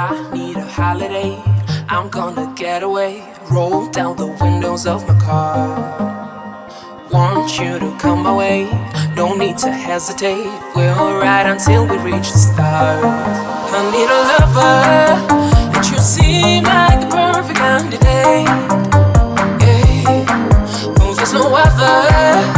I need a holiday. I'm gonna get away. Roll down the windows of my car. Want you to come my way. No need to hesitate. We'll ride until we reach the stars. I need a lover, and you seem like the perfect candidate. Yeah. Oh, there's no other.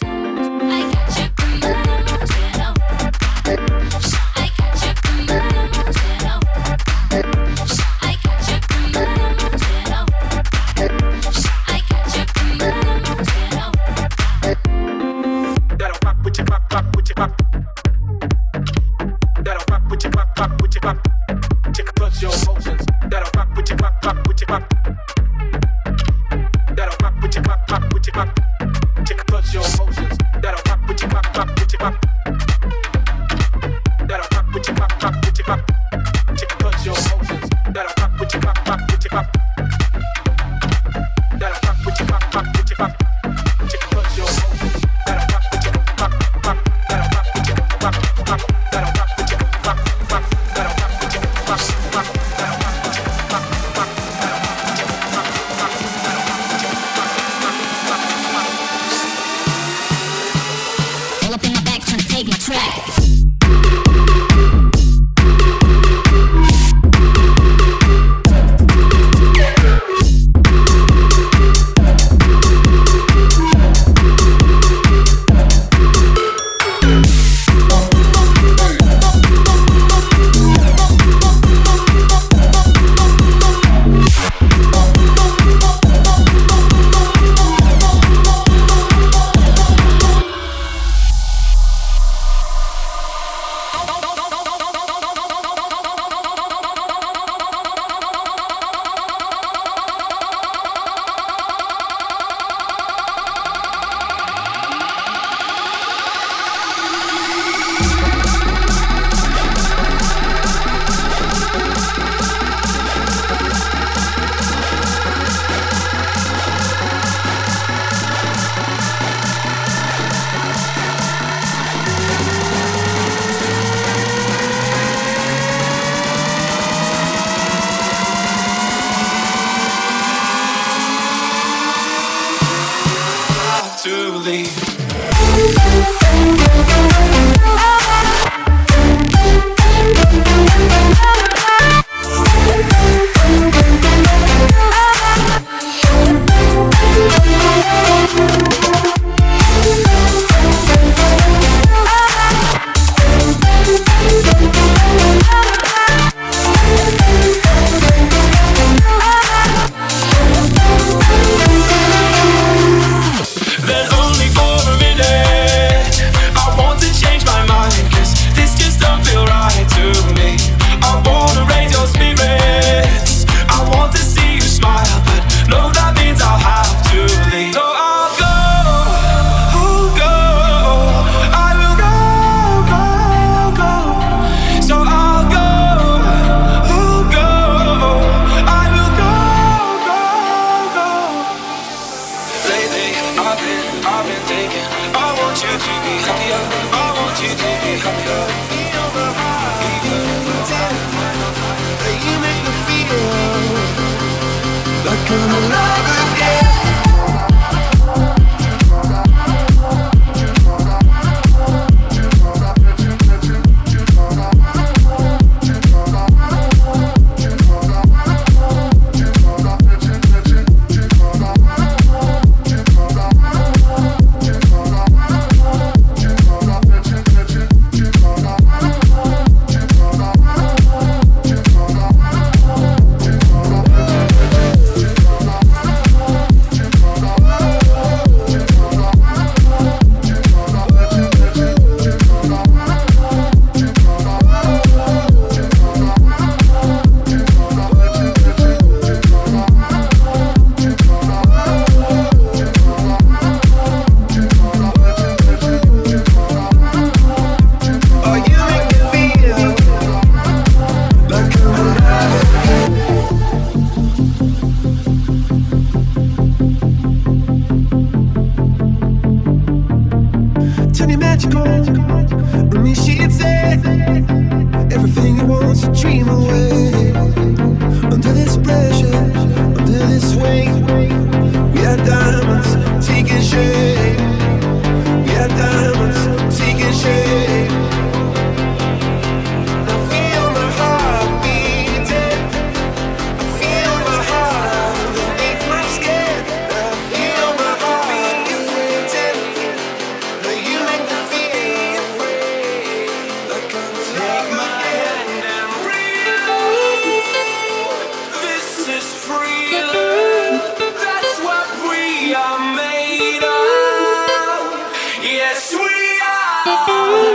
next.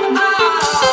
oh.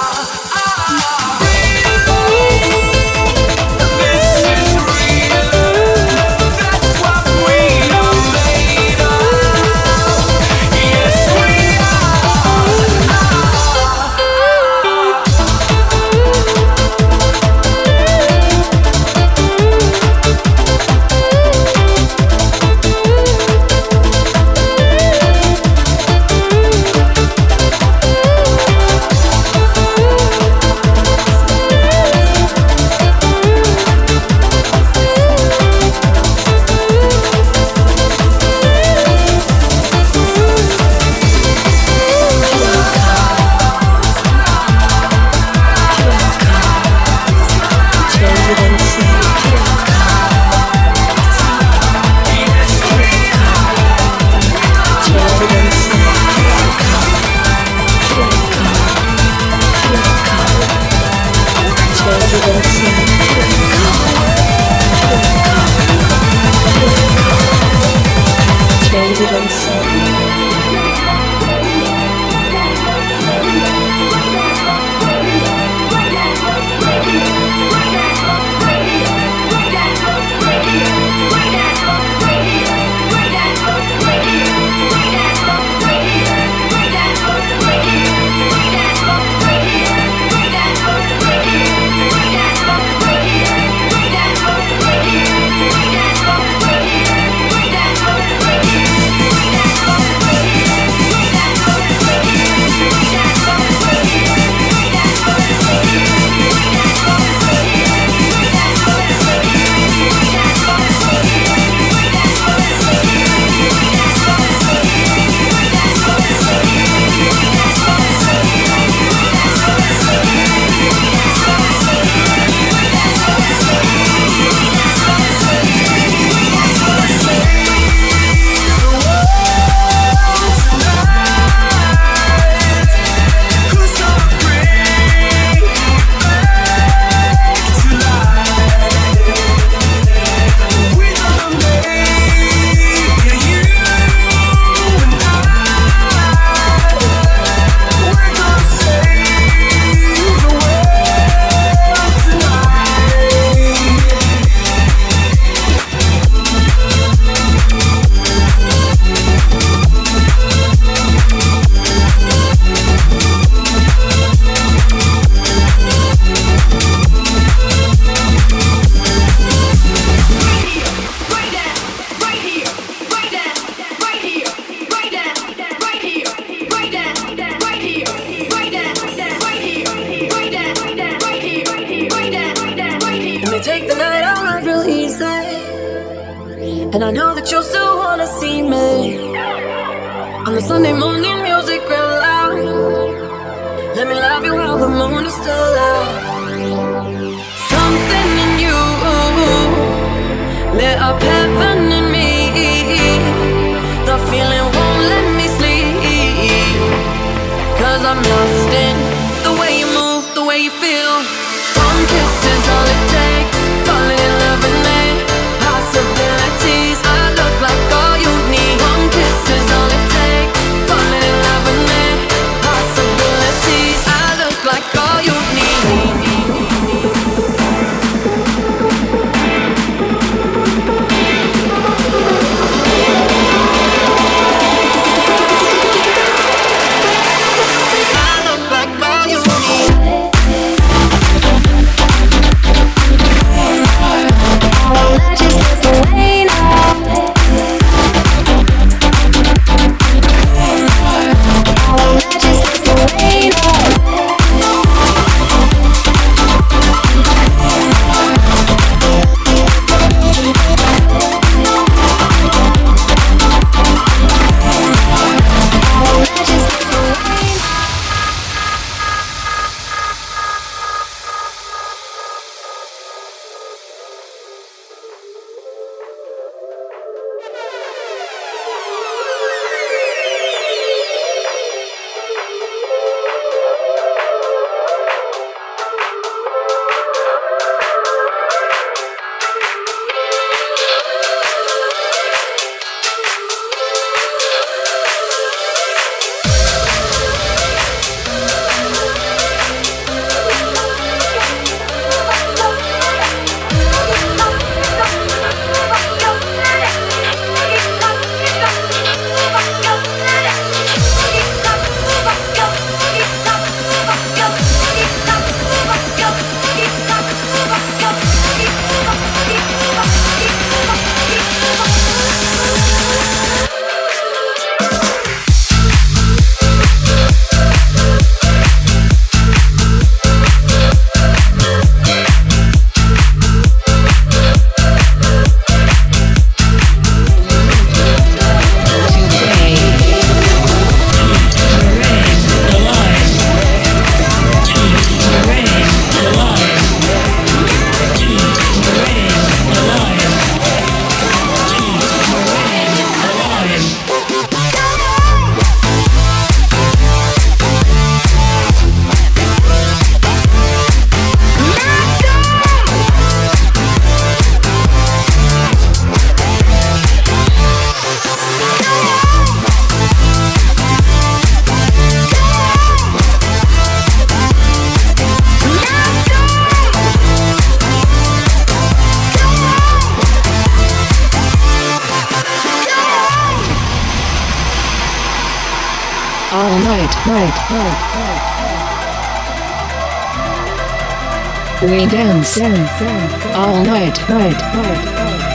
Dance, dance, all night, night, night, night.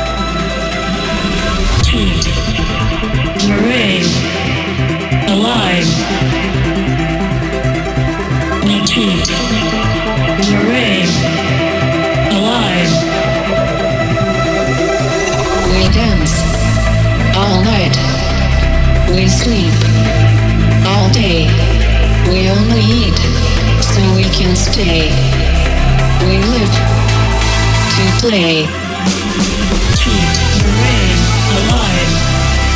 Marine. Alive. Repeat. Marine. Alive. We dance all night. We sleep all day. We only eat so we can stay. We live to play. Repeat. Marine. Alive.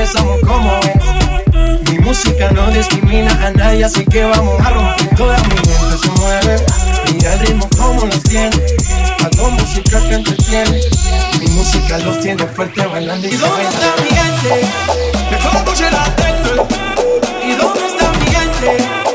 Empezamos como. Mi música no discrimina a nadie, así que vamos a romper. Toda mi gente se mueve. Mira el ritmo como los tiene. Hago música que entretiene. Mi música los tiene fuerte bailando y ¿Y dónde está mi gente? Mejor la gente. ¿Y dónde está mi gente?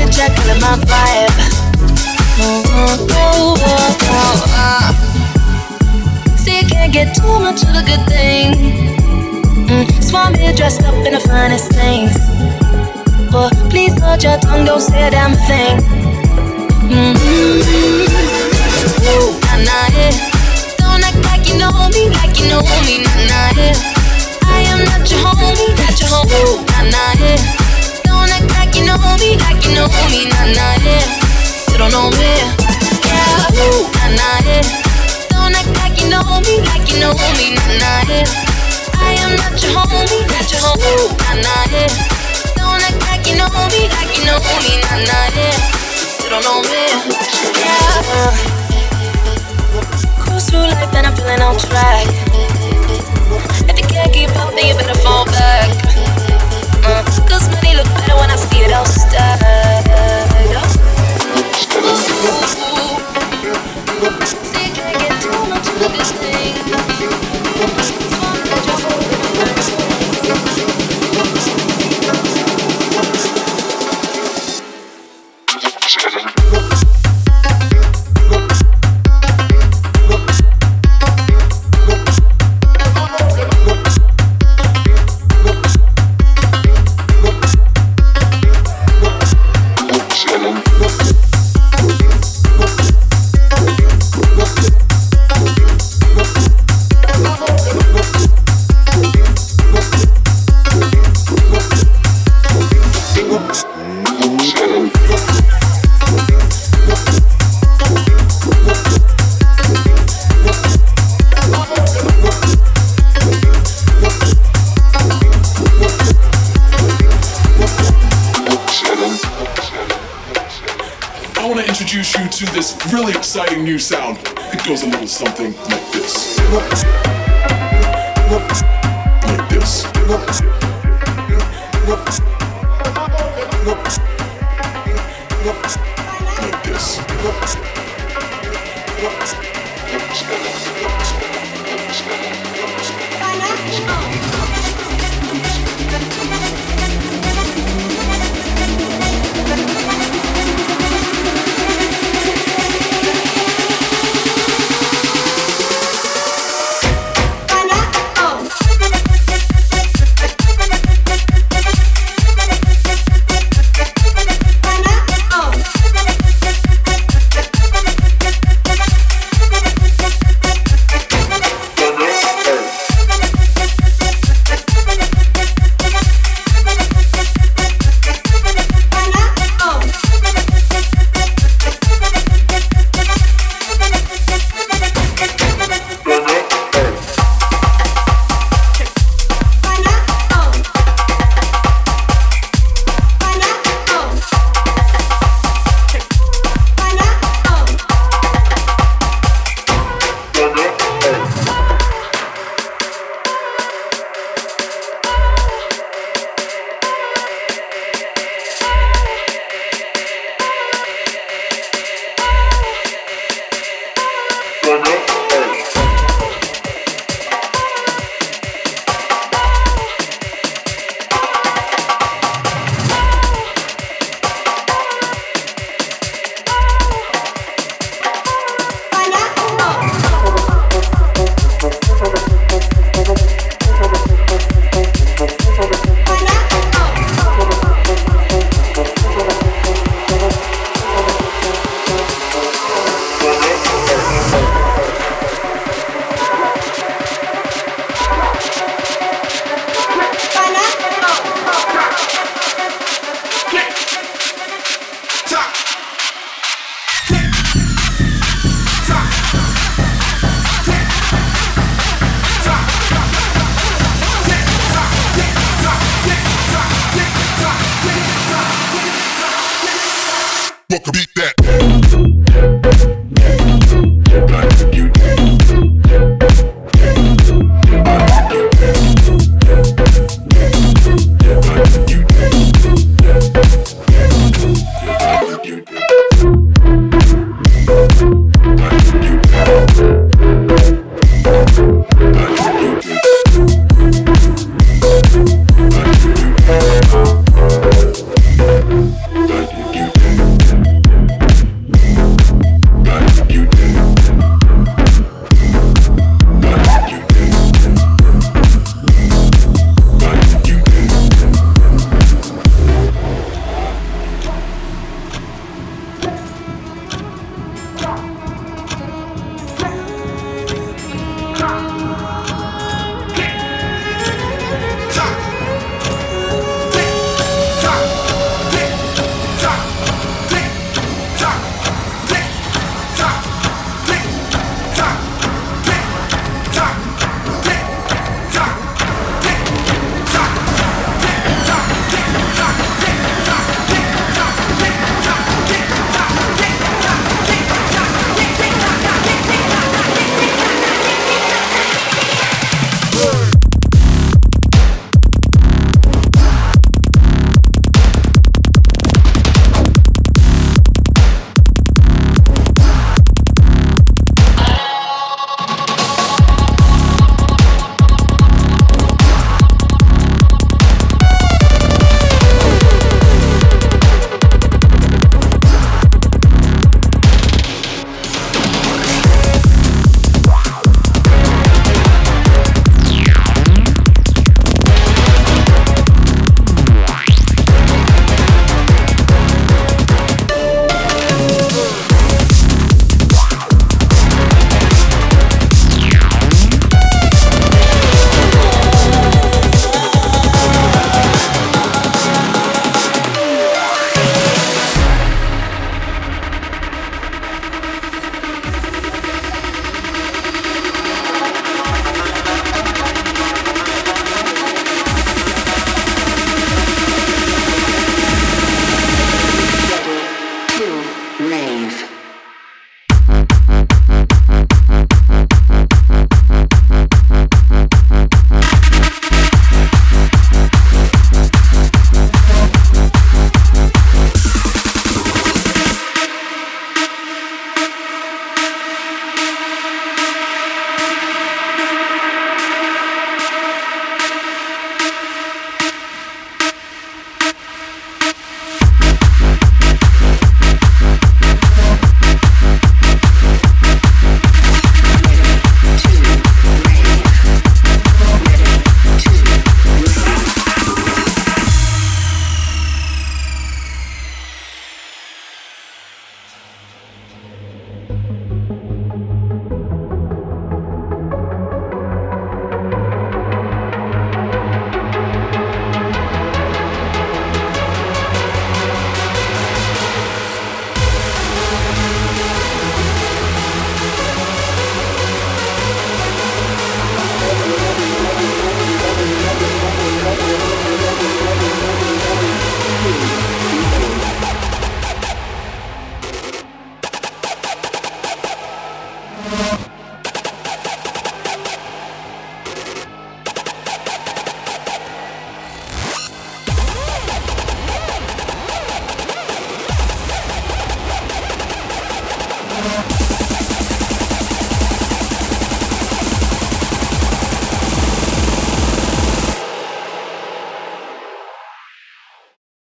the track, killing my vibe. Oh, oh, oh, oh, See, you can't get too much of a good thing. Mm, Swarm here dressed up in the finest things. Oh, please hold your tongue, don't say a damn thing. Mm-hmm. Ooh, nah, nah, yeah. Don't act like you know me, like you know me, nah, nah, yeah. I am not your homie, not your homie, Ooh nah, nah, yeah. You know me, like you know me, nah nah yeah. You don't know me, yeah, ooh, nah nah yeah. Don't act like you know me, like you know me, nah nah yeah. I am not your homie, not your homie, nah nah yeah. Don't act like you know me, like you know me, nah nah yeah. You don't know me, yeah. Cruise through life and I'm feeling on track. If you can't keep up, then you better fall back. Cause money look better when I see it all stacked. Really exciting new sound. It goes a little something like this. Like this.